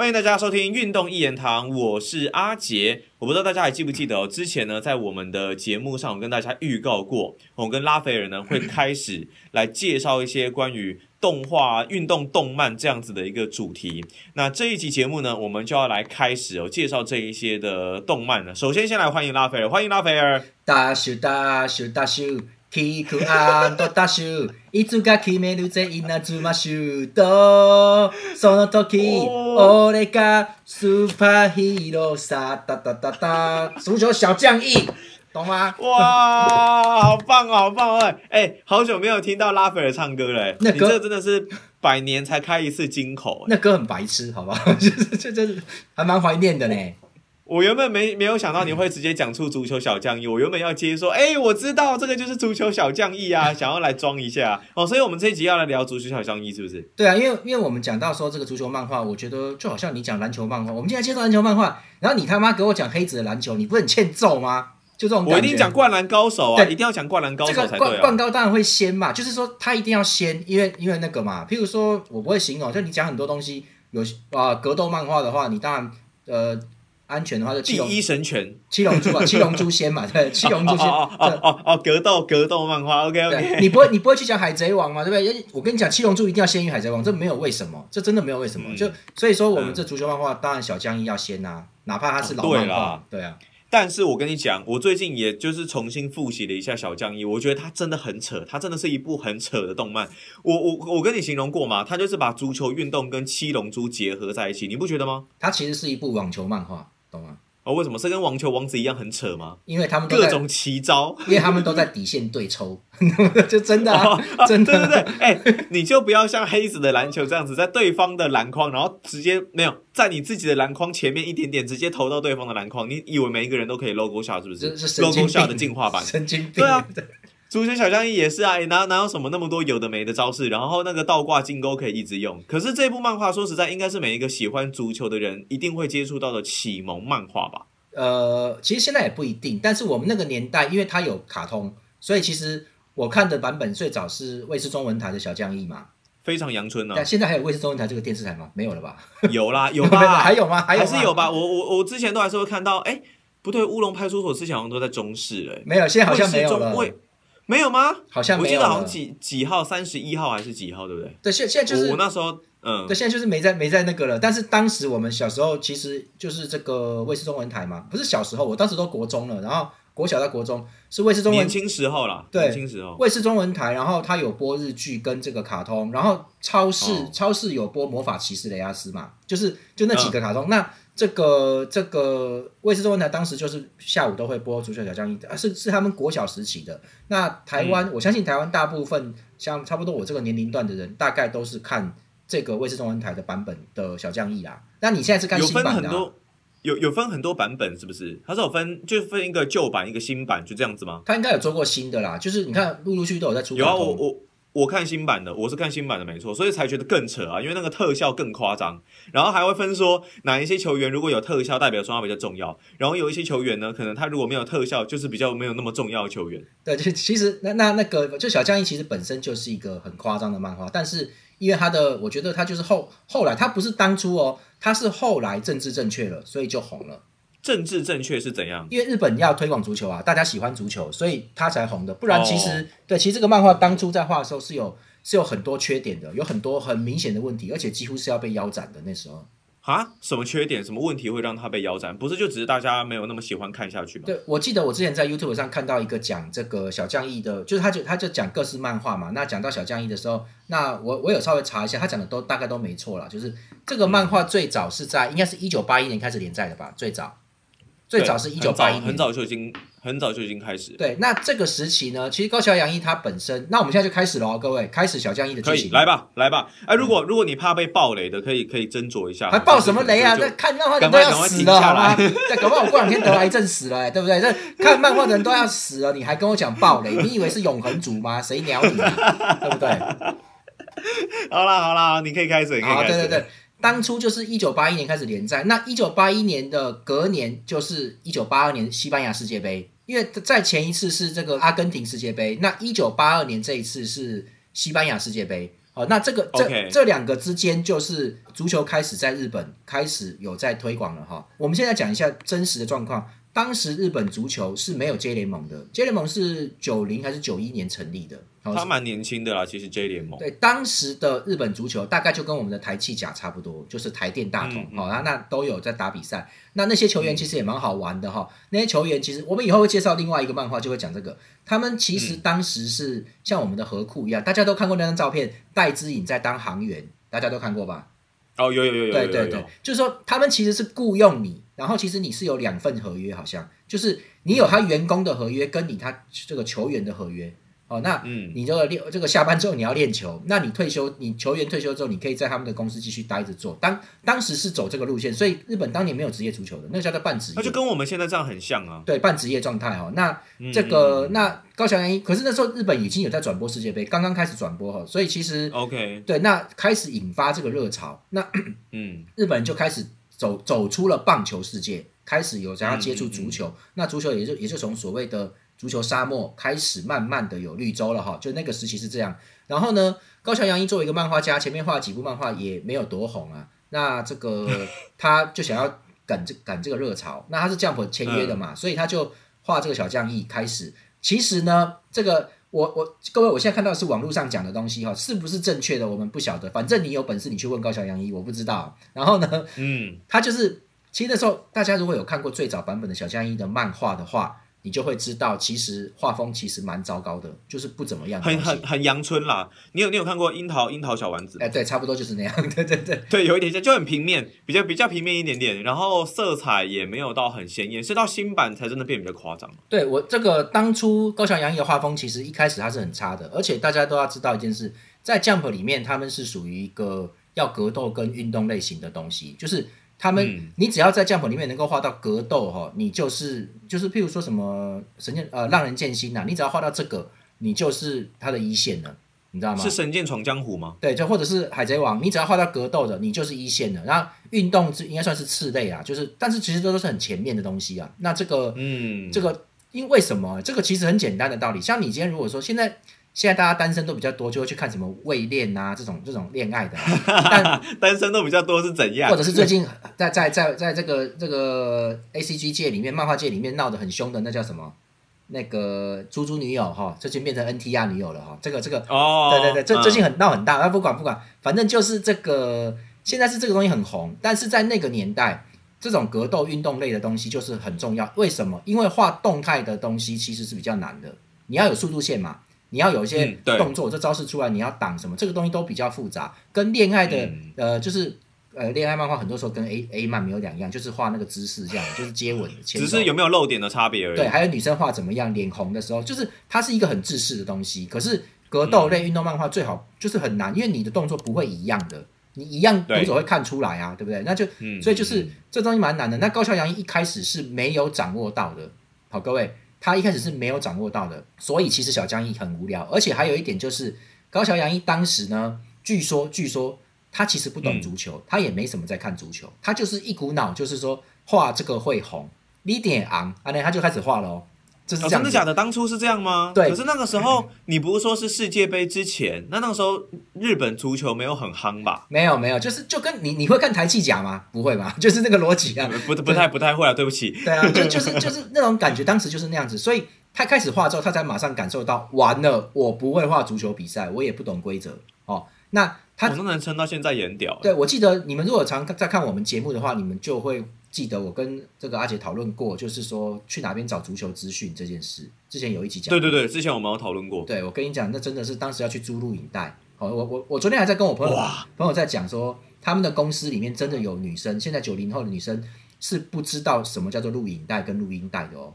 欢迎大家收听《运动一言堂》，我是阿杰。我不知道大家还记不记得哦，之前呢，在我们的节目上，我跟大家预告过，我跟拉斐尔呢会开始来介绍一些关于动画、运动动漫这样子的一个主题。那这一集节目呢，我们就要来开始哦，介绍这一些的动漫了。首先，先来欢迎拉斐尔，欢迎拉斐尔。大秀大秀大秀。キクアンドダッシュいつか決めるぜ稲妻シュートその時俺がスーパーヒーローさ哒哒哒哒足球小将翼懂吗？哇，好棒哦，好棒哦！哎，好久没有听到拉斐尔唱歌了，那歌？真的是百年才开一次金口。那歌很白痴，好不好？就是这这还蛮怀念的呢。我原本没没有想到你会直接讲出足球小将一，我原本要接说，哎，我知道这个就是足球小将一啊，想要来装一下哦，所以我们这一集要来聊足球小将一，是不是？对啊，因为因为我们讲到说这个足球漫画，我觉得就好像你讲篮球漫画，我们今天介绍篮球漫画，然后你他妈给我讲黑子的篮球，你不是很欠揍吗？就这种我一定讲灌篮高手啊，一定要讲灌篮高手才对啊。灌灌高当然会先嘛，就是说他一定要先，因为因为那个嘛，譬如说我不会形容，就你讲很多东西有啊格斗漫画的话，你当然呃。安全的话就第一神拳七龙珠啊，七龙珠仙嘛，对，七龙珠仙哦哦哦格斗格斗漫画，OK OK，你不会你不会去讲海贼王嘛，对不对？我跟你讲，七龙珠一定要先于海贼王，这没有为什么，这真的没有为什么，就所以说我们这足球漫画当然小将一要先呐，哪怕他是老漫画，对啊。但是我跟你讲，我最近也就是重新复习了一下小将一，我觉得他真的很扯，他真的是一部很扯的动漫。我我我跟你形容过嘛？他就是把足球运动跟七龙珠结合在一起，你不觉得吗？它其实是一部网球漫画。懂吗？哦，为什么是跟网球王子一样很扯吗？因为他们各种奇招，因为他们都在底线对抽，就真的，真的，对对对，哎，你就不要像黑子的篮球这样子，在对方的篮筐，然后直接没有在你自己的篮筐前面一点点，直接投到对方的篮筐。你以为每一个人都可以 logo 下是不是？是 logo 下的进化版，神经病，对啊。足球小将翼也是啊，哪哪有什么那么多有的没的招式，然后那个倒挂金钩可以一直用。可是这部漫画说实在，应该是每一个喜欢足球的人一定会接触到的启蒙漫画吧？呃，其实现在也不一定，但是我们那个年代，因为它有卡通，所以其实我看的版本最早是卫视中文台的小将一嘛，非常阳春呢。但现在还有卫视中文台这个电视台吗？没有了 吧？有啦，有吧？还有吗？还是有吧？我我我之前都还是会看到，哎，不对，乌龙派出所之前好像都在中视嘞，没有，现在好像没有了。没有吗？好像我记得好像几几号，三十一号还是几号，对不对？对，现现在就是我那时候，嗯，对，现在就是没在没在那个了。但是当时我们小时候，其实就是这个卫视中文台嘛，不是小时候，我当时都国中了，然后国小到国中是卫视中文年轻时候啦，对，年轻时候卫视中文台，然后它有播日剧跟这个卡通，然后超市超市有播魔法骑士雷亚斯嘛，就是就那几个卡通那。这个这个卫视中文台当时就是下午都会播足球小将一，啊是是他们国小时期的。那台湾，我相信台湾大部分像差不多我这个年龄段的人，大概都是看这个卫视中文台的版本的小将一啊。那你现在是看新版的？有有分很多版本，是不是？它是有分，就分一个旧版一个新版，就这样子吗？他应该有做过新的啦，就是你看陆陆续续都有在出。有啊，我我。我看新版的，我是看新版的，没错，所以才觉得更扯啊，因为那个特效更夸张，然后还会分说哪一些球员如果有特效，代表说他比较重要，然后有一些球员呢，可能他如果没有特效，就是比较没有那么重要的球员。对，就其实那那那个就小将一其实本身就是一个很夸张的漫画，但是因为他的，我觉得他就是后后来他不是当初哦，他是后来政治正确了，所以就红了。政治正确是怎样？因为日本要推广足球啊，大家喜欢足球，所以他才红的。不然其实对，其实这个漫画当初在画的时候是有是有很多缺点的，有很多很明显的问题，而且几乎是要被腰斩的那时候。啊？什么缺点？什么问题会让他被腰斩？不是就只是大家没有那么喜欢看下去吗？对，我记得我之前在 YouTube 上看到一个讲这个小将义的，就是他就他就讲各式漫画嘛。那讲到小将义的时候，那我我有稍微查一下，他讲的都大概都没错了。就是这个漫画最早是在应该是一九八一年开始连载的吧？最早。最早是一九八一年，很早就已经很早就已经开始。对，那这个时期呢，其实高桥洋一他本身，那我们现在就开始了，各位，开始小将一的剧情。来吧，来吧。哎，如果如果你怕被暴雷的，可以可以斟酌一下。还爆什么雷啊？那看漫画的人都要死了，好吗？在搞不好我过两天得癌症死了，对不对？这看漫画的人都要死了，你还跟我讲暴雷？你以为是永恒族吗？谁鸟你？对不对？好啦好啦，你可以开始，可以开始，对对对。当初就是一九八一年开始连载，那一九八一年的隔年就是一九八二年西班牙世界杯，因为在前一次是这个阿根廷世界杯，那一九八二年这一次是西班牙世界杯，哦，那这个这这两个之间就是足球开始在日本开始有在推广了哈。我们现在讲一下真实的状况。当时日本足球是没有 J 联盟的，J 联盟是九零还是九一年成立的？哦他蛮年轻的啦，其实 J 联盟。对，当时的日本足球大概就跟我们的台气甲差不多，就是台电大同，嗯好、那那都有在打比赛。那那些球员其实也蛮好玩的哈、那些球员其实我们以后会介绍另外一个漫画，就会讲这个。他们其实嗯当时是像我们的河库一样，大家都看过那张照片，戴之颖在当航员，大家都看过吧？哦，有有有有有有对对对，，就是说他们其实是雇佣你，然后其实你是有两份合约，好像就是你有他员工的合约，跟你他这个球员的合约。哦，那嗯，你这个练这个下班之后你要练球，那你退休，你球员退休之后，你可以在他们的公司继续待着做。当当时是走这个路线，所以日本当年没有职业足球的，那个叫做半职业，那就跟我们现在这样很像啊。对半职业状态哦。那嗯这个、嗯那高桥洋一，可是那时候日本已经有在转播世界杯，刚刚开始转播哈，所以其实 OK，对那开始引发这个热潮，那嗯日本人就开始走走出了棒球世界，开始有想要接触足球。那足球也就也就从所谓的足球沙漠开始慢慢的有绿洲了哈，就那个时期是这样。然后呢，高桥洋一作为一个漫画家，前面画了几部漫画也没有多红啊。那这个 他就想要赶这赶这个热潮，那他是 Jump 签约的嘛，所以他就画这个小将义开始。其实呢，这个我我各位，我现在看到的是网络上讲的东西哈，是不是正确的我们不晓得，反正你有本事你去问高桥洋一，我不知道。然后呢，嗯，他就是，其实那时候大家如果有看过最早版本的小江一的漫画的话，你就会知道，其实画风其实蛮糟糕的，就是不怎么样的很。很很阳春啦。你有你有看过樱桃樱桃小丸子吗？哎，对，差不多就是那样。对对对，对，有一点像，就很平面，比较比较平面一点点，然后色彩也没有到很鲜艳，是到新版才真的变比较夸张。对我这个当初高桥洋一的画风，其实一开始它是很差的，而且大家都要知道一件事，在 Jump 里面，他们是属于一个要格斗跟运动类型的东西，就是他们，嗯你只要在 Jump 里面能够画到格斗哈，你就是就是譬如说什么神剑呃让人剑心呐、你只要画到这个，你就是他的一线了，你知道吗是？神剑闯江湖吗？对，就或者是海贼王，你只要画到格斗的，你就是一线的。然后运动是应该算是次类啊，就是但是其实这都是很前面的东西啊。那这个嗯，这个因为什么？这个其实很简单的道理。像你今天如果说现在现在大家单身都比较多，就会去看什么未恋啊这种这种恋爱的啊，但单身都比较多是怎样？或者是最近在在在在这个这个 A C G 界里面，漫画界里面闹得很凶的那叫什么？那个猪猪女友哈，最近变成 N T R 女友了哈。这个这个哦，对对对，这最近嗯很闹很大，那不管不管，反正就是这个现在是这个东西很红，但是在那个年代，这种格斗运动类的东西就是很重要。为什么？因为画动态的东西其实是比较难的，你要有速度线嘛，你要有一些动作，这招式出来你要挡什么，这个东西都比较复杂，跟恋爱的、嗯呃就是。呃，恋爱漫画很多时候跟 A A 漫没有两样，就是画那个姿势这样，就是接吻的。只是有没有露点的差别而已。对，还有女生画怎么样，脸红的时候，就是它是一个很制式的东西。可是格斗类运动漫画最好就是很难，因为你的动作不会一样的，你一样对读者会看出来啊，对不对？那就嗯，所以就是嗯这东西蛮难的。那高桥洋一一开始是没有掌握到的，好，各位，他一开始是没有掌握到的，所以其实小江一很无聊，而且还有一点就是高桥洋一当时呢，据说据说他其实不懂足球，他也没什么在看足球，他就是一股脑就是说画这个会红，你点昂，啊，那他就开始画了哦，真的假的？当初是这样吗？对可是那个时候你不是说是世界杯之前，那那个时候日本足球没有很夯吧？没有没有，就是就跟你你会看台气甲吗？不会吧？就是那个逻辑啊。不不太不太会啊，对不起。对啊，就就是就是那种感觉，当时就是那样子，所以他开始画之后，他才马上感受到，完了，我不会画足球比赛，我也不懂规则哦。那他我那能撑到现在也很屌。对我记得你们如果常在看我们节目的话，你们就会记得我跟这个阿姐讨论过，就是说去哪边找足球资讯这件事。之前有一集讲，对对对，之前我们有讨论过。对我跟你讲，那真的是当时要去租录影带。哦，我我我昨天还在跟我朋友哇朋友在讲说，他们的公司里面真的有女生，现在九零后的女生是不知道什么叫做录影带跟录音带的哦。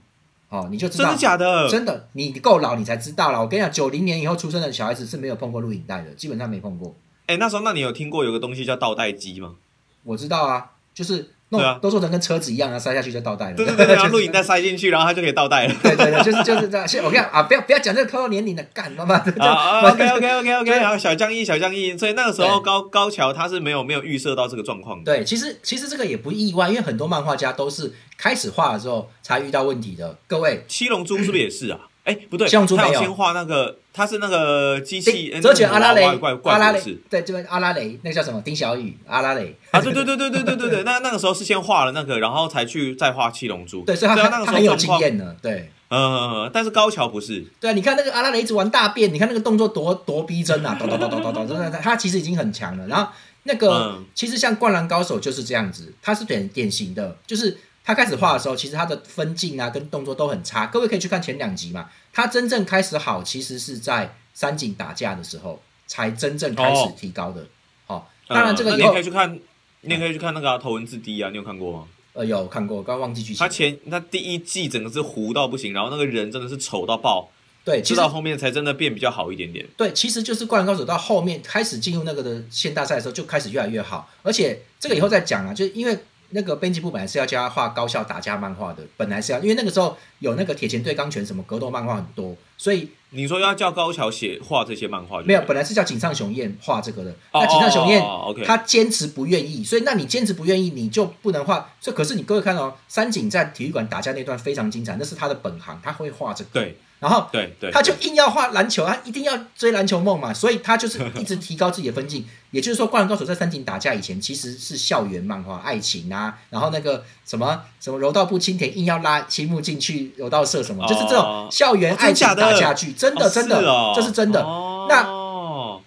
哦，你就知道真的假的？真的，你够老你才知道了。我跟你讲，九零年以后出生的小孩子是没有碰过录影带的，基本上没碰过。哎，那时候那你有听过有个东西叫倒带机吗？我知道啊，就是弄、都做成跟车子一样啊，塞下去就倒带了。对对对，然后就是录影带塞进去，然后它就可以倒带了。对对对，就是就是这样。我跟你讲啊，不要不要讲这个透露年龄的，干妈妈的。啊，OK OK OK OK，对然后小将一小将一，所以那个时候高高桥他是没有没有预设到这个状况的。对，其实其实这个也不意外，因为很多漫画家都是开始画的时候才遇到问题的。各位，七龙珠是不是也是啊？哎，不对，七龙珠没有他有先画那个他是那个机器折卷阿拉蕾，怪阿拉蕾，是，对，这边阿拉蕾，那个叫什么？丁小雨，阿拉蕾。啊，对对对对对对对对，那那个时候是先画了那个，然后才去再画七龙珠，对，所以他他很有经验的，对，嗯，但是高桥不是，对啊，你看那个阿拉蕾一直玩大便，你看那个动作多多逼真啊，咚咚咚咚咚咚，真的，他其实已经很强了。然后那个其实像灌篮高手就是这样子，他是典典型的，就是他开始画的时候，其实他的分镜啊跟动作都很差，各位可以去看前两集嘛，他真正开始好，其实是在。三井打架的时候，才真正开始提高的。哦，当然这个你可以去看，你也可以去看那个头文字 D 啊，你有看过吗？呃，有看过，刚忘记剧情。他前他第一季整个是糊到不行，然后那个人真的是丑到爆。对，直到后面才真的变比较好一点点。对，其实就是灌篮高手到后面开始进入那个的县大赛的时候，就开始越来越好。而且这个以后再讲啊，就是因为。那个编辑部本来是要教他画高校打架漫画的，本来是要，因为那个时候有那个铁拳对钢拳什么格斗漫画很多，所以你说要叫高桥写画这些漫画，没有，本来是叫井上雄彦画这个的。那井上雄彦他坚持不愿意，所以那你坚持不愿意，你就不能画。所以可是你各位看哦，三井在体育馆打架那段非常精彩，那是他的本行，他会画这个。对。然后，对对，他就硬要画篮球，他一定要追篮球梦嘛，所以他就是一直提高自己的分镜。也就是说，灌篮高手在三井打架以前，其实是校园漫画，爱情啊，然后那个什么什么柔道部青田硬要拉青木进去柔道社什么，就是这种校园爱情打架剧，真的真的，这是真的。那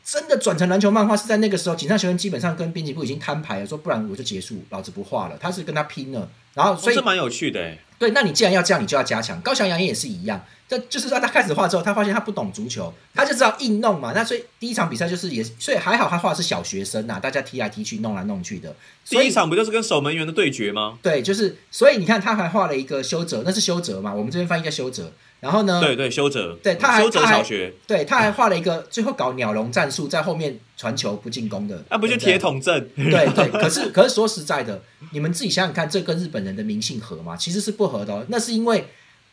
真的转成篮球漫画是在那个时候，井上雄彦基本上跟编辑部已经摊牌了，说不然我就结束，老子不画了。他是跟他拼了，然后所以这蛮有趣的。对，那你既然要这样，你就要加强。高翔阳也也是一样。这就是说，他开始画之后，他发现他不懂足球，他就知道硬弄嘛。那所以第一场比赛就是也，所以还好他画的是小学生呐，大家踢来踢去，弄来弄去的。第一场不就是跟守门员的对决吗？对，就是所以你看他还画了一个修哲，那是修哲嘛，我们这边翻译叫修哲。然后呢？对对，修哲。对，他还修哲小学。对，他还画了一个最后搞鸟笼战术，在后面传球不进攻的。那不就铁桶阵？对对，可是可是说实在的，你们自己想想看，这跟日本人的民性合吗？其实是不合的。哦那是因为。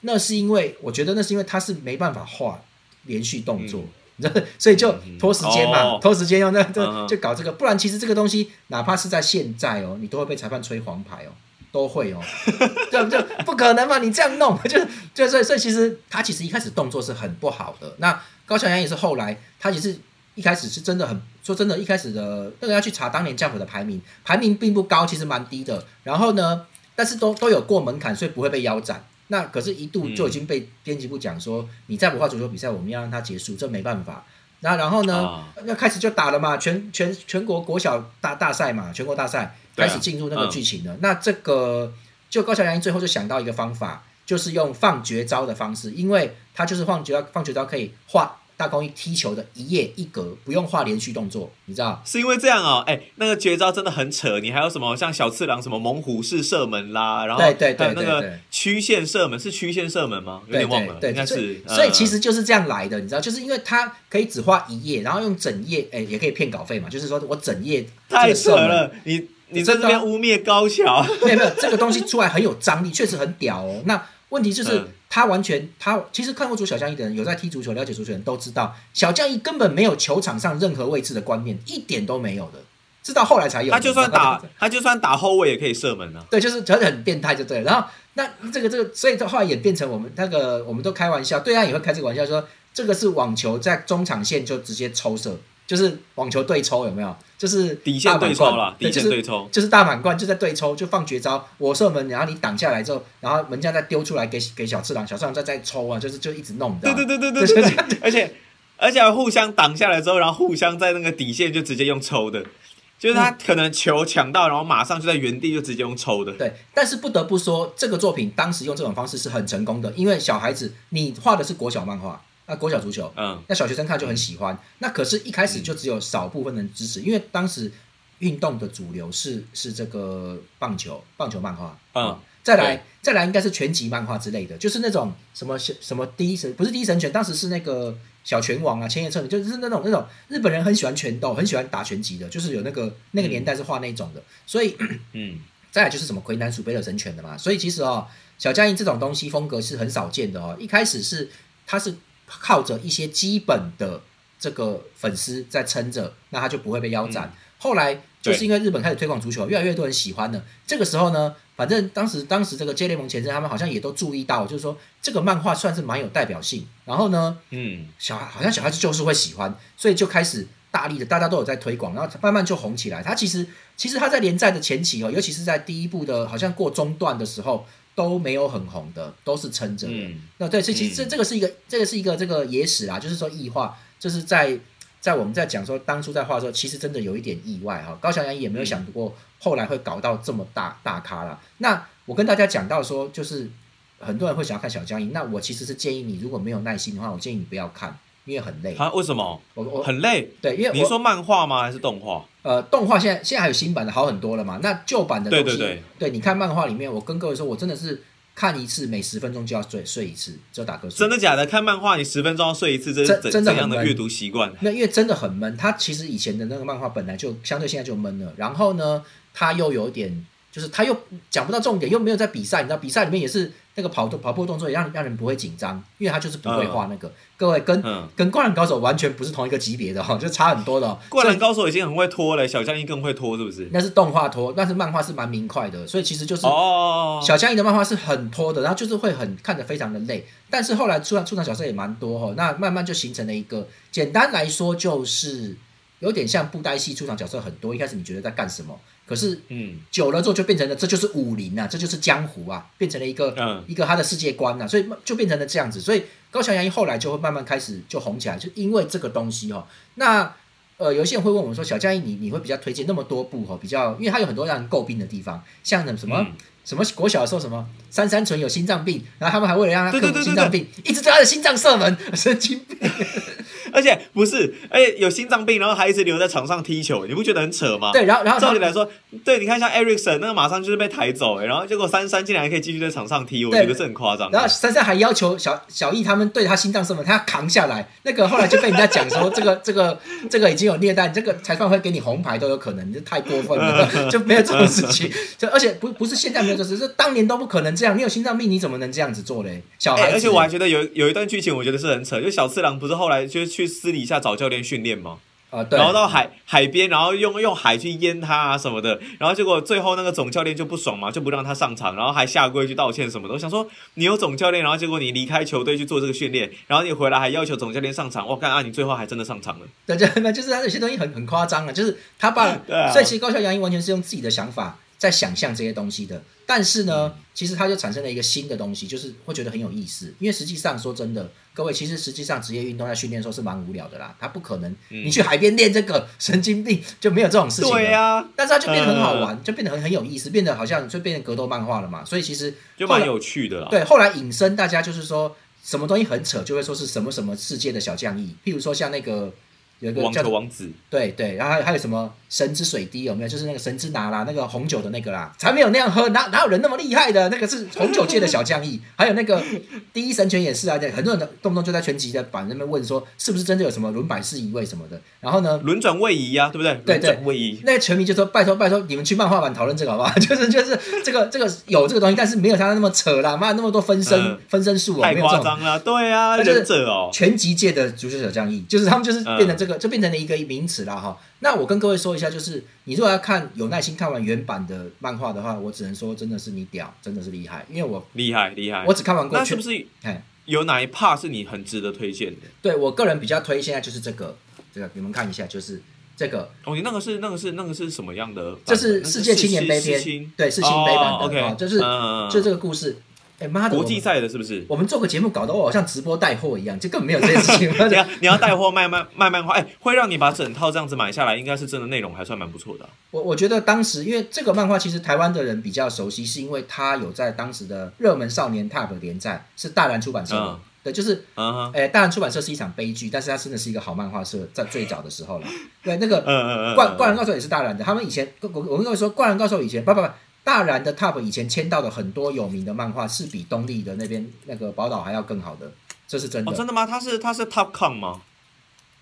那是因为我觉得那是因为他是没办法画连续动作，所以就拖时间嘛，拖时间用那就就搞这个，不然其实这个东西哪怕是在现在哦，你都会被裁判吹黄牌哦，都会哦，就就不可能嘛，你这样弄 就就所以所以其实他其实一开始动作是很不好的。那高桥阳也是后来他其实一开始是真的很说真的，一开始的那个要去查当年降普的排名，排名并不高，其实蛮低的。然后呢，但是都都有过门槛，所以不会被腰斩。那可是，一度就已经被编辑部讲说，你再不画足球比赛，我们要让它结束，这没办法。那然后呢，那开始就打了嘛，全全全国国小大大赛嘛，全国大赛开始进入那个剧情了。那这个就高桥阳一最后就想到一个方法，就是用放绝招的方式，因为他就是放绝，放绝招可以画。大空翼踢球的一页一格，不用画连续动作，你知道？是因为这样哦，哎，那个绝招真的很扯。你还有什么像小次郎什么猛虎式射门啦，然后对对对那个曲线射门是曲线射门吗？有点忘了，应该是。所以其实就是这样来的，你知道？就是因为他可以只画一页，然后用整页，哎，也可以骗稿费嘛。就是说我整页太扯了，你你在这边污蔑高桥？没有没有，这个东西出来很有张力，确实很屌哦。那问题就是。他完全，他其实看过足小将一的人，有在踢足球、了解足球的人都知道，小将一根本没有球场上任何位置的观念，一点都没有的，直到后来才有。他就算打，他就算打后卫也可以射门啊。对，就是觉得很变态，就对。然后那这个这个，所以后来演变成我们那个，我们都开玩笑，对岸也会开这个玩笑，说这个是网球在中场线就直接抽射。就是网球对抽有没有？就是底线对抽了，底线对抽就是大满贯就在对抽，就放绝招，我射门，然后你挡下来之后，然后门将再丢出来给给小次郎，小次郎再再抽啊，就是就一直弄，对对对对对 对，而且而且互相挡下来之后，然后互相在那个底线就直接用抽的，就是他可能球抢到，然后马上就在原地就直接用抽的。对，但是不得不说，这个作品当时用这种方式是很成功的，因为小孩子你画的是国小漫画。那国小足球，嗯，那小学生看就很喜欢。那可是，一开始就只有少部分人支持，因为当时运动的主流是是这个棒球，棒球漫画，嗯，再来再来应该是拳击漫画之类的，就是那种什么什么第一神，不是第一神拳，当时是那个小拳王啊，千叶彻人，就是那种那种日本人很喜欢拳斗，很喜欢打拳击的，就是有那个那个年代是画那种的，所以，嗯，再来就是什么魁南鼠贝勒神拳的嘛，所以其实哦，小江一这种东西风格是很少见的哦，一开始是它是。靠着一些基本的这个粉丝在撑着，那他就不会被腰斩。后来就是因为日本开始推广足球，越来越多人喜欢了。这个时候呢，反正当时当时这个 J 联盟前身他们好像也都注意到，就是说这个漫画算是蛮有代表性。然后呢，嗯，小孩好像小孩子就是会喜欢，所以就开始大力的，大家都有在推广，然后慢慢就红起来。他其实其实他在连载的前期哦，尤其是在第一部的，好像过中段的时候都没有很红的，都是撑着的。嗯那对，所以其实这嗯这个是一个这个是一个这个野史啊，就是说异化，就是在在我们在讲说当初在画的时候，其实真的有一点意外哈。高桥阳一也没有想过后来会搞到这么大大咖啦。那我跟大家讲到说，就是很多人会想要看小江一，那我其实是建议你，如果没有耐心的话，我建议你不要看，因为很累。啊为什么我我很累？对，因为你是说漫画吗？还是动画？呃动画现在现在还有新版的好很多了嘛，那旧版的东西，对对对你看漫画里面，我跟各位说，我真的是看一次每十分钟就要睡睡一次，只有打瞌睡。真的假的？看漫画你十分钟要睡一次，这是真怎真的怎样的阅读习惯？那因为真的很闷，它其实以前的那个漫画本来就相对现在就闷了，然后呢，它又有点就是它又讲不到重点，又没有在比赛，你知道比赛里面也是那个跑动跑步动作也让让人不会紧张，因为他就是不会画那个。各位跟嗯，跟灌篮高手完全不是同一个级别的哈，就 差很多的、哦。灌篮高手已经很会拖了，小将一更会拖，是不是？那是动画拖，但是漫画是蛮明快的，所以其实就是哦，小江一的漫画是很拖的，然后就是会很看着非常的累，但是后来出场出场角色也蛮多哈，那慢慢就形成了一个，简单来说就是有点像布袋戏出场角色很多，一开始你觉得在干什么，可是嗯。久了之后就变成了这就是武林啊，这就是江湖啊，变成了一个、嗯。一个他的世界观啊，所以就变成了这样子，所以高桥阳一后来就会慢慢开始就红起来，就因为这个东西哦，那。呃，有些人会问我们说，小江一你你会比较推荐那么多部哈，比较因为他有很多让人诟病的地方，像什么、嗯。什么国小的时候什么三三纯有心脏病，然后他们还为了让他克服心脏病，一直对他的心脏射门，神经病。而且不是，而且有心脏病，然后还一直留在场上踢球，你不觉得很扯吗？对，然后然后照理来说，对，你看像 Ericsson 那个马上就是被抬走，哎，然后结果三三竟然还可以继续在场上踢，我觉得是很夸张。然后珊珊还要求小小易他们对他心脏什么，他要扛下来。那个后来就被人家讲说，这个 这个这个已经有虐待，这个裁判会给你红牌都有可能，你这太过分了，就没有这种事情。就而且不不是现在没有这事，是当年都不可能这样。你有心脏病，你怎么能这样子做嘞？小孩而且我还觉得有有一段剧情，我觉得是很扯，就小次郎不是后来就是去私底下找教练训练吗？啊，对，然后到海海边，然后用用海去淹他啊什么的，然后结果最后那个总教练就不爽嘛，就不让他上场，然后还下跪去道歉什么的。我想说，你有总教练，然后结果你离开球队去做这个训练，然后你回来还要求总教练上场，我看啊，你最后还真的上场了。对，就那就是他有些东西很很夸张啊，就是他把，对啊所以其实高桥阳一完全是用自己的想法在想象这些东西的，但是呢，其实它就产生了一个新的东西，就是会觉得很有意思，因为实际上说真的，各位其实实际上职业运动在训练的时候是蛮无聊的啦，它不可能你去海边练这个 神经病就没有这种事情对呀、但是它就变得很好玩，就变得很很有意思，变得好像就变成格斗漫画了嘛。所以其实就蛮有趣的啦。对，后来引申大家就是说什么东西很扯，就会说是什么什么世界的小将义，譬如说像那个有一个叫做球王子，对对，然后还有还有什么神之水滴有没有？就是那个神之拿啦，那个红酒的那个啦，才没有那样喝，哪哪有人那么厉害的？那个是红酒界的小将义，还有那个第一神拳也是啊，对，很多人动不动就在拳击的板那边问说，是不是真的有什么轮百世移位什么的？然后呢，轮转位移呀、对不对？对对位移。那个球迷就说：“拜托拜托，你们去漫画版讨论这个好不好？就是就是这个这个有这个东西，但是没有他那么扯啦，妈那么多分身、嗯分身术哦，太夸张了，对啊，就是忍者哦，拳击界的足球小将义，就是他们就是变嗯成这个，就变成了一个名词啦哈。那我跟各位说一下，就是你如果要看有耐心看完原版的漫画的话，我只能说真的是你屌，真的是厉害，因为我厉害厉害。我只看完过去那是不是哎有哪一 part 是你很值得推荐的？对我个人比较推现在就是这个，这个你们看一下，就是这个，哦，你那个是那个是那个是什么样的？这是世界青年杯篇世青，对，是新杯版的就是嗯就这个故事。哎妈的，国际赛的是不是？我们做个节目搞得我好像直播带货一样，就根本没有这件事情。你要你要带货卖卖卖漫画，哎，会让你把整套这样子买下来，应该是真的内容还算蛮不错的啊。我我觉得当时因为这个漫画其实台湾的人比较熟悉，是因为它有在当时的热门少年 Tab 连载，是大然出版社的。嗯对，就是，嗯哼，诶、大然出版社是一场悲剧，但是它真的是一个好漫画社，在最早的时候了。对，那个灌灌篮高手也是大然的，他们以前我我跟各位说，灌篮高手以前不不不，大然的 Top 以前签到的很多有名的漫画是比东立的那边那个宝岛还要更好的，这是真的。哦，真的吗？他是他是 Top Com 吗？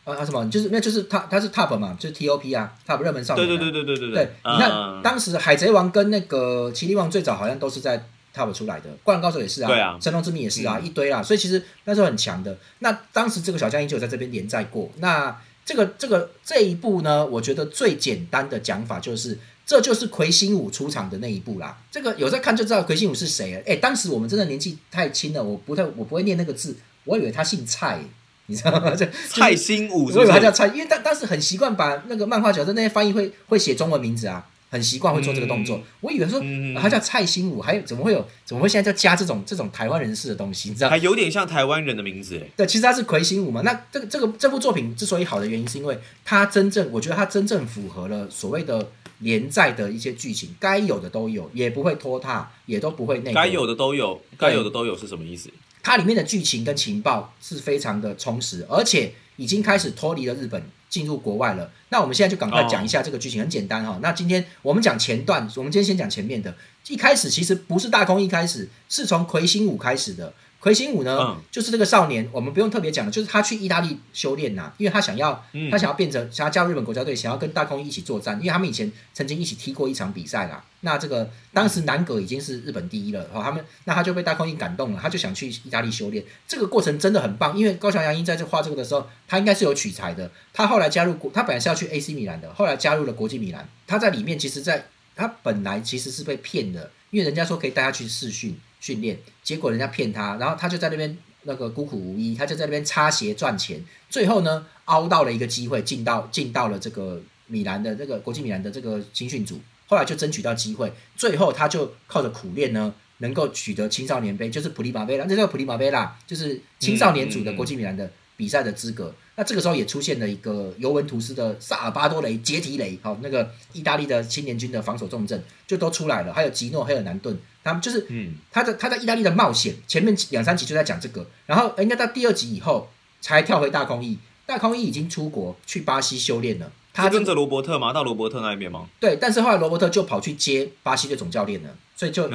啊啊什么？就是那就是他他是 Top 嘛，就是 TOP 啊，Top 热门少年、啊。对对对对对对对，你看嗯当时海贼王跟那个麒麟王最早好像都是在 Top 出来的，灌篮高手也是啊，对啊神龙之谜也是啊，一堆啦，所以其实那时候很强的。那当时这个小将依就有在这边连载过。那这个这个这一部呢，我觉得最简单的讲法就是，这就是魁星武出场的那一步啦。这个有在看就知道魁星武是谁了。哎，当时我们真的年纪太轻了，我不太我不会念那个字，我以为他姓蔡，你知道吗？这 蔡星武是我以？为他叫蔡，因为当当时很习惯把那个漫画角色那些翻译会会写中文名字啊，很习惯会做这个动作。我以为说、嗯啊他叫蔡星武，还有怎么会有怎么会现在叫加这种这种台湾人士的东西？你知道？还有点像台湾人的名字哎。对，其实他是魁星武嘛。那这个这个这部作品之所以好的原因，是因为他真正，我觉得他真正符合了所谓的连载的一些剧情，该有的都有，也不会拖沓，也都不会那个。该有的都有，该有的都有是什么意思？它里面的剧情跟情报是非常的充实，而且已经开始脱离了日本，进入国外了。那我们现在就赶快讲一下这个剧情，很简单哈、那今天我们讲前段，我们今天先讲前面的。一开始其实不是大空一开始，是从魁星武开始的。魁星武呢，嗯就是这个少年，我们不用特别讲了，就是他去意大利修炼呐、因为他想要嗯他想要变成想要加入日本国家队，想要跟大空一一起作战，因为他们以前曾经一起踢过一场比赛啦。那这个当时南葛已经是日本第一了，哦，他们那他就被大空一感动了，他就想去意大利修炼。这个过程真的很棒，因为高桥阳一在这画这个的时候，他应该是有取材的。他后来加入国，他本来是要去 AC 米兰的，后来加入了国际米兰。他在里面其实在他本来其实是被骗的，因为人家说可以带他去试训训练，结果人家骗他，然后他就在那边那个孤苦无依，他就在那边擦鞋赚钱，最后呢凹到了一个机会，进到进到了这个米兰的这个国际米兰的这个青训组，后来就争取到机会，最后他就靠着苦练呢。能够取得青少年杯，就是普利马杯啦，这叫普利马杯啦，就是青少年组的国际米兰的比赛的资格。那这个时候也出现了一个尤文图斯的萨尔巴多雷杰提雷，好、那个意大利的青年军的防守重镇就都出来了，还有吉诺、黑尔南顿，他们就是嗯，他的他在意大利的冒险，前面两三集就在讲这个，然后应该到第二集以后才跳回大空翼，大空翼已经出国去巴西修炼了，他跟着罗伯特吗？到罗伯特那边吗？对，但是后来罗伯特就跑去接巴西的总教练了，所以就、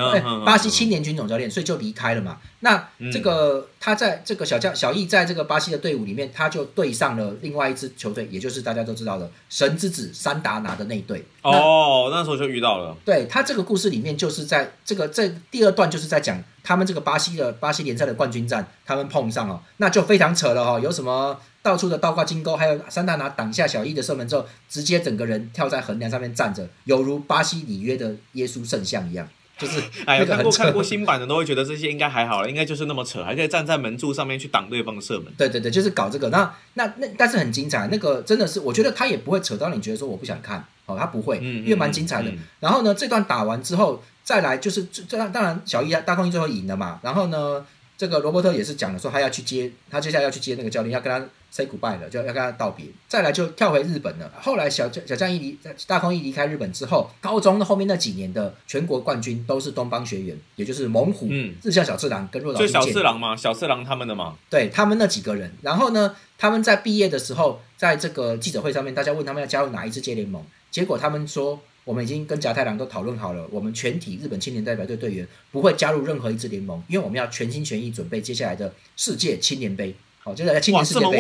巴西青年军总教练，所以就离开了嘛。那嗯这个他在这个小将小易在这个巴西的队伍里面，他就对上了另外一支球队，也就是大家都知道的神之子三达拿的那一队。哦，那时候就遇到了。对他这个故事里面，就是在这个这第二段就是在讲他们这个巴西的巴西联赛的冠军战，他们碰上了，那就非常扯了哦，有什么到处的倒挂金钩，还有三大拿挡下小易的射门之后，直接整个人跳在横梁上面站着，犹如巴西里约的耶稣圣像一样，就是 哎呀，看过看过新版的都会觉得这些应该还好了，应该就是那么扯，还可以站在门柱上面去挡对方的射门。对对对，就是搞这个。那那那，但是很精彩，那个真的是，我觉得他也不会扯到你觉得说我不想看哦，他不会，嗯，因为蛮精彩的。嗯然后呢，这段打完之后，再来就是这这当然小一大空翼最后赢了嘛。然后呢，这个罗伯特也是讲了说他要去接，他接下来要去接那个教练，要跟他 say goodbye 了，就要跟他道别。再来就跳回日本了。后来小小将一离大空一离开日本之后，高中的后面那几年的全国冠军都是东方学员，也就是猛虎、嗯日向小次郎跟若岛就小次郎嘛，小次郎他们的嘛。对他们那几个人。然后呢，他们在毕业的时候，在这个记者会上面，大家问他们要加入哪一支接联盟，结果他们说。我们已经跟甲太郎都讨论好了，我们全体日本青年代表队队员不会加入任何一支联盟，因为我们要全心全意准备接下来的世界青年杯。好，就是来青，年世界杯。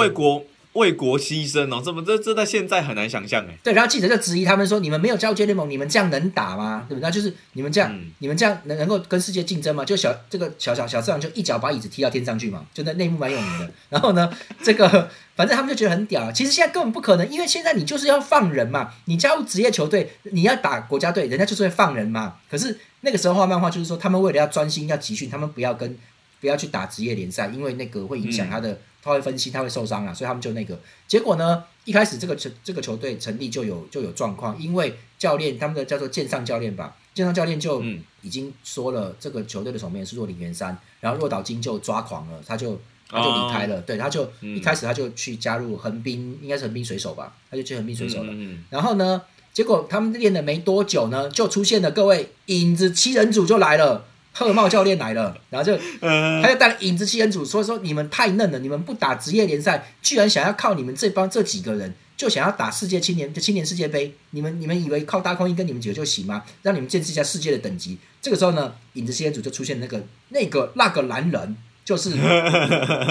为国牺牲哦，这么这这在现在很难想象哎。对，然后记者就质疑他们说：“你们没有加入接联盟，你们这样能打吗？对不对？那就是你们这样，嗯你们这样能能够跟世界竞争吗？”就小这个小小小次郎就一脚把椅子踢到天上去嘛，就那内幕蛮有名的。然后呢，这个反正他们就觉得很屌。其实现在根本不可能，因为现在你就是要放人嘛，你加入职业球队，你要打国家队，人家就是会放人嘛。可是那个时候画漫画就是说，他们为了要专心要集训，他们不要跟不要去打职业联赛，因为那个会影响他的，他会分析，他会受伤啊，所以他们就那个。结果呢，一开始这个球这个球队成立就有就有状况，因为教练他们的叫做剑上教练吧，剑上教练就嗯。已经说了，这个球队的守门员是若林元山，然后若岛金就抓狂了，他就他就离开了，对，他就、一开始他就去加入横滨，应该是横滨水手吧，他就去横滨水手了。嗯嗯。然后呢，结果他们练了没多久呢，就出现了各位影子七人组就来了，贺茂教练来了，然后就嗯他就带了影子七人组，所以说你们太嫩了，你们不打职业联赛，居然想要靠你们这帮这几个人，就想要打世界青年青年世界杯，你们你们以为靠大空翼跟你们几个就行吗？让你们见识一下世界的等级。这个时候呢，影子七人组就出现那个那个那个男人，就是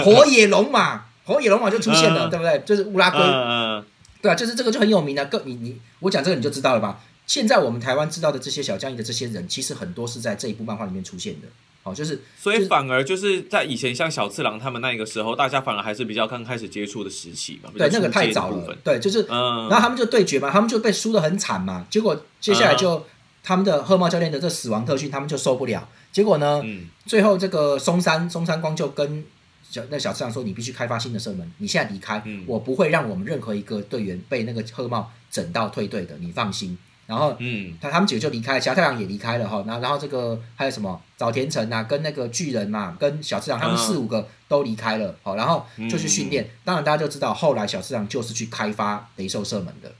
火野龙马，火野龙马就出现了，嗯对不对？就是乌拉圭，嗯对啊，就是这个就很有名啊。各你你我讲这个你就知道了吧？现在我们台湾知道的这些小将翼的这些人，其实很多是在这一部漫画里面出现的。哦，就是所以反而就是在以前像小次郎他们那个时候，大家反而还是比较刚开始接触的时期嘛。对，那个太早了。对，就是，然后他们就对决嘛，他们就被输的很惨嘛。结果接下来就他们的贺茂教练的这死亡特训，他们就受不了。结果呢，最后这个松山松山光就跟小那小次郎说：“你必须开发新的射门，你现在离开，我不会让我们任何一个队员被那个贺茂整到退队的，你放心。”然后，嗯，他他们几个就离开，小太阳也离开了哈。然后，然后这个还有什么早田城啊，跟那个巨人嘛，跟小次郎他们四五个都离开了。好，然后就去训练。当然，大家就知道后来小次郎就是去开发雷兽射门的，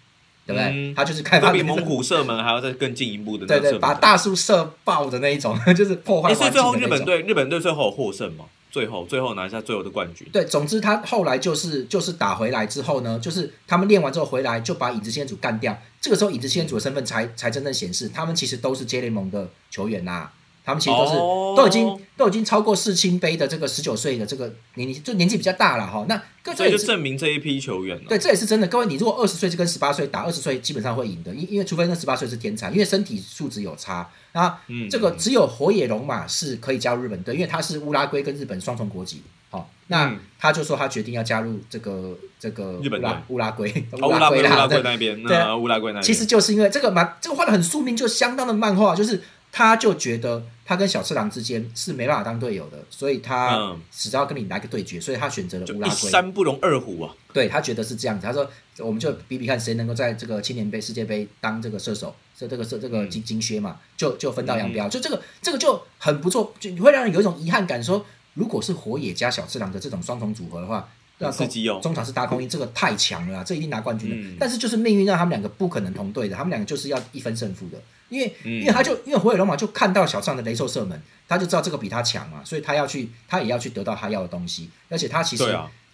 对不对？他就是开发比蒙古射门还要再更进一步的。对对，把大树射爆的那一种，就是破坏。所以最后日本队，日本队最后获胜吗？最后，最后拿下最后的冠军。对，总之他后来就是就是打回来之后呢，就是他们练完之后回来就把影子先祖干掉。这个时候，影子先祖的身份才才真正显示，他们其实都是 J 联盟的球员呐。他们其实都是都已经都已经超过世青杯的这个十九岁的这个年龄，就年纪比较大了哈。那所以就证明这一批球员对，这也是真的。各位，你如果二十岁就跟十八岁打，二十岁基本上会赢的，因因为除非那十八岁是天才，因为身体素质有差。啊，这个只有火野龙马是可以加入日本队，因为他是乌拉圭跟日本双重国籍。好，那他就说他决定要加入这个这个日本乌拉圭，乌拉圭乌拉圭那边，对，乌拉圭那边。其实就是因为这个蛮这个画的很宿命，就相当的漫画，就是。他就觉得他跟小次郎之间是没办法当队友的，所以他只要跟你来个对决，所以他选择了乌拉圭。三不容二虎啊！对他觉得是这样子，他说我们就比比看谁能够在这个青年杯、世界杯当这个射手，这这个这这个金金靴嘛，就就分道扬镳。就这个这个就很不错，就你会让人有一种遗憾感，说如果是火野加小次郎的这种双重组合的话。刺激哦！中场是大空翼，这个太强了，这一定拿冠军的。但是就是命运让他们两个不可能同队的，他们两个就是要一分胜负的。因为因为他就因为火野龙马就看到小上的雷兽射门，他就知道这个比他强嘛，所以他要去，他也要去得到他要的东西。而且他其实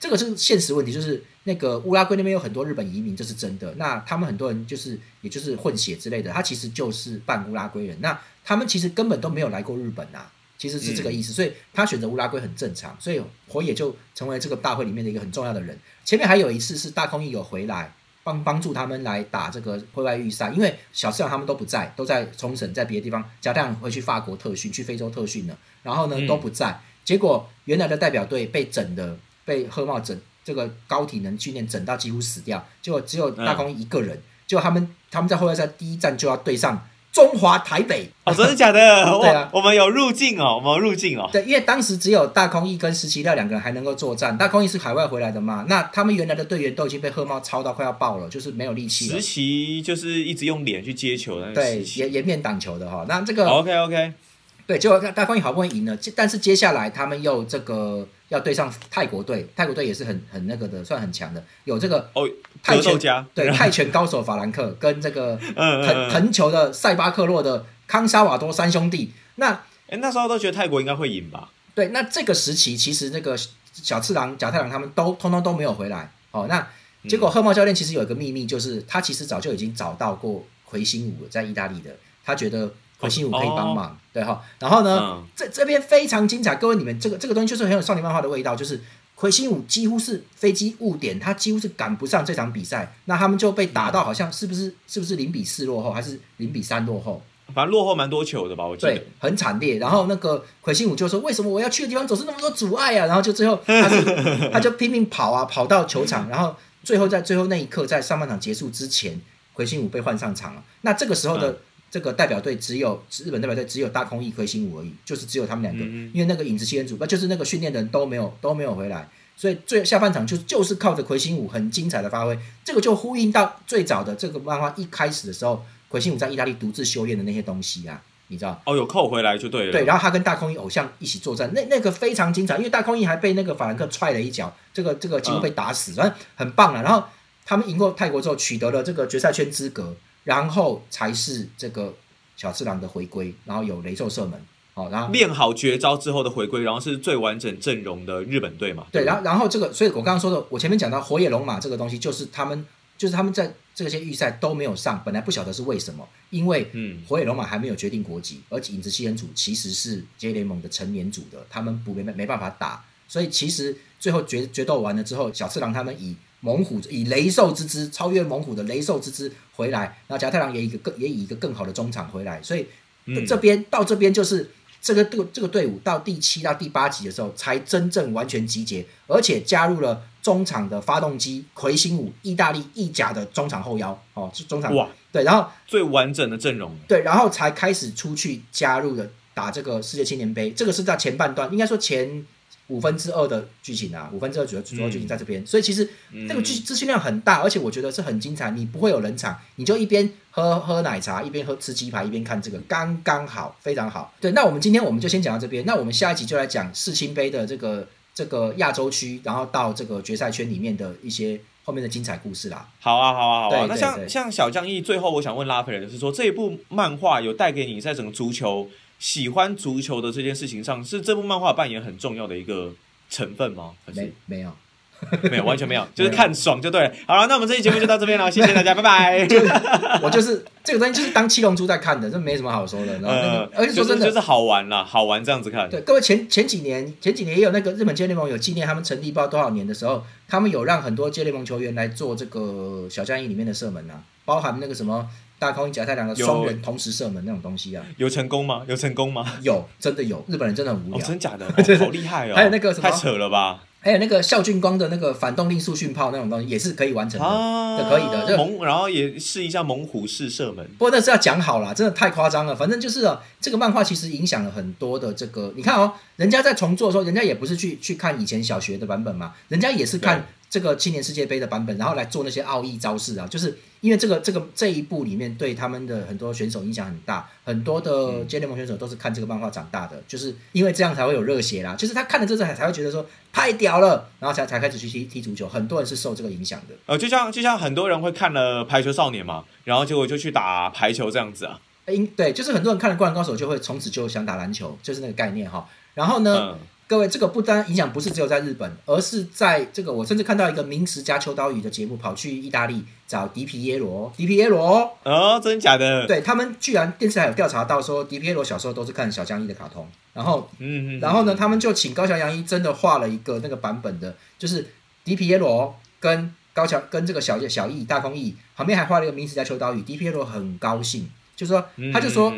这个是现实问题，就是那个乌拉圭那边有很多日本移民，这是真的。那他们很多人就是也就是混血之类的，他其实就是半乌拉圭人。那他们其实根本都没有来过日本呐。其实是这个意思，所以他选择乌拉圭很正常，所以火野就成为这个大会里面的一个很重要的人。前面还有一次是大空翼有回来帮帮助他们来打这个会外预赛，因为小市长他们都不在，都在冲绳，在别的地方。加太阳回去法国特训，去非洲特训了，然后呢都不在。结果原来的代表队被整的，被贺茂整这个高体能训练整到几乎死掉，结果只有大空一个人。就他们他们在后外赛第一站就要对上。中华台北哦，真的假的？对啊，我们有入境哦，我们入境哦。对，因为当时只有大空翼跟石崎亮两个人还能够作战。大空翼是海外回来的嘛？那他们原来的队员都已经被贺茂超到快要爆了，就是没有力气。石崎就是一直用脸去接球的，对，颜颜面挡球的哈。那这个 OK OK，对，结果大空翼好不容易赢了，但是接下来他们又这个。要对上泰国队，泰国队也是很很那个的，算很强的。有这个哦，泰拳对泰拳高手法兰克跟这个 藤藤球的塞巴克洛的康沙瓦多三兄弟。那哎，那时候都觉得泰国应该会赢吧？对，那这个时期其实那个小次郎、贾太郎他们都通通都没有回来。哦，那结果贺茂教练其实有一个秘密，就是他其实早就已经找到过魁星舞在意大利的，他觉得。魁星武可以帮忙，对哈，然后呢，这这边非常精彩，各位你们这个这个东西就是很有少年漫画的味道，就是魁星武几乎是飞机误点，他几乎是赶不上这场比赛，那他们就被打到好像是不是是不是零比四落后，还是零比三落后？反正落后蛮多球的吧，我记得很惨烈。然后那个魁星武就说：“为什么我要去的地方总是那么多阻碍啊？”然后就最后 他是他就拼命跑啊，跑到球场，然后最后在最后那一刻，在上半场结束之前，魁星武被换上场了。那这个时候的。这个代表队只有日本代表队只有大空翼魁星武而已，就是只有他们两个，因为那个影子七人组，那就是那个训练的人都没有都没有回来，所以最下半场就就是靠着魁星武很精彩的发挥，这个就呼应到最早的这个漫画一开始的时候，魁星武在意大利独自修炼的那些东西啊，你知道？哦，有扣回来就对了。对，然后他跟大空翼偶像一起作战，那那个非常精彩，因为大空翼还被那个法兰克踹了一脚，这个这个几乎被打死，反正很棒啊。然后他们赢过泰国之后，取得了这个决赛圈资格。然后才是这个小次郎的回归，然后有雷兽射门，好，然后练好绝招之后的回归，然后是最完整阵容的日本队嘛？对，然后然后这个，所以我刚刚说的，我前面讲到火野龙马这个东西，就是他们就是他们在这些预赛都没有上，本来不晓得是为什么，因为嗯，火野龙马还没有决定国籍，而且影子七人组其实是 J 联盟的成年组的，他们不没没办法打，所以其实最后决决斗完了之后，小次郎他们以。猛虎以雷兽之姿超越猛虎的雷兽之姿回来，然后甲太郎也一个更也以一个更好的中场回来，所以这边到这边就是这个队这个队伍到第七到第八集的时候，才真正完全集结，而且加入了中场的发动机魁星武，意大利意甲的中场后腰哦，是中场。哇，对，然后最完整的阵容，对，然后才开始出去加入了打这个世界青年杯，这个是在前半段，应该说前五分之二的剧情啊，五分之二主要主要剧情在这边，所以其实嗯这个剧资讯量很大，而且我觉得是很精彩，你不会有冷场，你就一边喝喝奶茶，一边喝吃鸡排，一边看这个，刚刚好，非常好。对，那我们今天我们就先讲到这边，那我们下一集就来讲世青杯的这个这个亚洲区，然后到这个决赛圈里面的一些后面的精彩故事啦。好啊，好啊，好啊。那像像小将义，最后我想问拉斐尔的是说，这一部漫画有带给你在整个足球喜欢足球的这件事情上，是这部漫画扮演很重要的一个成分吗？还是没没有，没有，完全没有，就是看爽就对了。好了，那我们这期节目就到这边了，谢谢大家，拜拜。我就是这个东西就是当七龙珠在看的，这没什么好说的。然后那个，而且说真的，就是就是好玩啦，好玩这样子看。对，各位前前几年前几年也有那个日本街联盟有纪念他们成立不知道多少年的时候，他们有让很多街联盟球员来做这个小将一里面的射门啊，包含那个什么大空翼甲太郎的双人同时射门那种东西啊，有成功吗？有成功吗？有真的有，日本人真的很无哦，聊。真假的，哦好厉害哦！还有那个什么太扯了吧？还有那个孝俊光的那个反动力速训炮那种东西也是可以完成的，啊，可以的这猛，然后也试一下猛虎式射门。不过那是要讲好了，真的太夸张了。反正就是啊，这个漫画其实影响了很多的这个，你看哦，人家在重做的时候，人家也不是去去看以前小学的版本嘛，人家也是看这个青年世界杯的版本，然后来做那些奥义招式啊。就是因为这个这个这一部里面对他们的很多选手影响很大，很多的接联盟选手都是看这个漫画长大的，就是因为这样才会有热血啦。就是他看了这才才会觉得说太屌了，然后才才开始去踢踢足球。很多人是受这个影响的。呃，就像就像很多人会看了《排球少年》嘛，然后结果就去打排球这样子啊。因对，就是很多人看了《灌篮高手》就会从此就想打篮球，就是那个概念哈。然后呢，嗯，各位，这个不单影响不是只有在日本，而是在这个我甚至看到一个名实加秋刀鱼的节目，跑去意大利找迪皮耶罗，迪皮耶罗，哦，真假的？对他们居然电视台有调查到说，迪皮耶罗小时候都是看小江一的卡通，然后嗯嗯。然后呢，他们就请高桥洋一真的画了一个那个版本的，就是迪皮耶罗跟高桥跟这个小小易大空翼旁边还画了一个名实加秋刀鱼，迪皮耶罗很高兴，就说嗯他就说。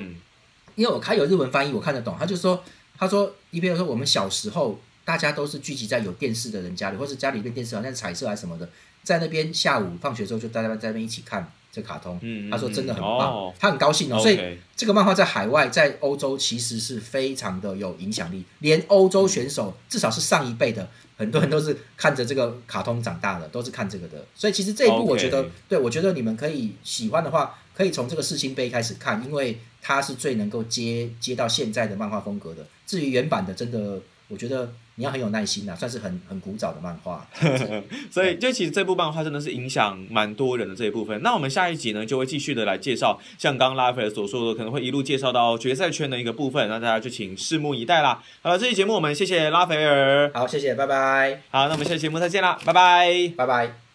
因为我看有日文翻译，我看得懂。他就说，他说，一边说我们小时候大家都是聚集在有电视的人家里，或是家里面电视好像是彩色还是什么的，在那边下午放学之后就大家在那边一起看这卡通。他说真的很棒，哦他很高兴哦。所以这个漫画在海外，在欧洲其实是非常的有影响力，连欧洲选手至少是上一辈的很多人都是看着这个卡通长大的，都是看这个的。所以其实这一部我觉得对我觉得你们可以喜欢的话，可以从这个世青杯开始看，因为它是最能够接接到现在的漫画风格的。至于原版的，真的我觉得你要很有耐心啊，算是很很古早的漫画。所以，就其实这部漫画真的是影响蛮多人的这一部分。那我们下一集呢，就会继续的来介绍，像刚刚拉斐尔所说的，可能会一路介绍到决赛圈的一个部分，那大家就请拭目以待啦。好了，这期节目我们谢谢拉斐尔，好，谢谢，拜拜，好，那我们下期节目再见啦，拜拜。拜拜。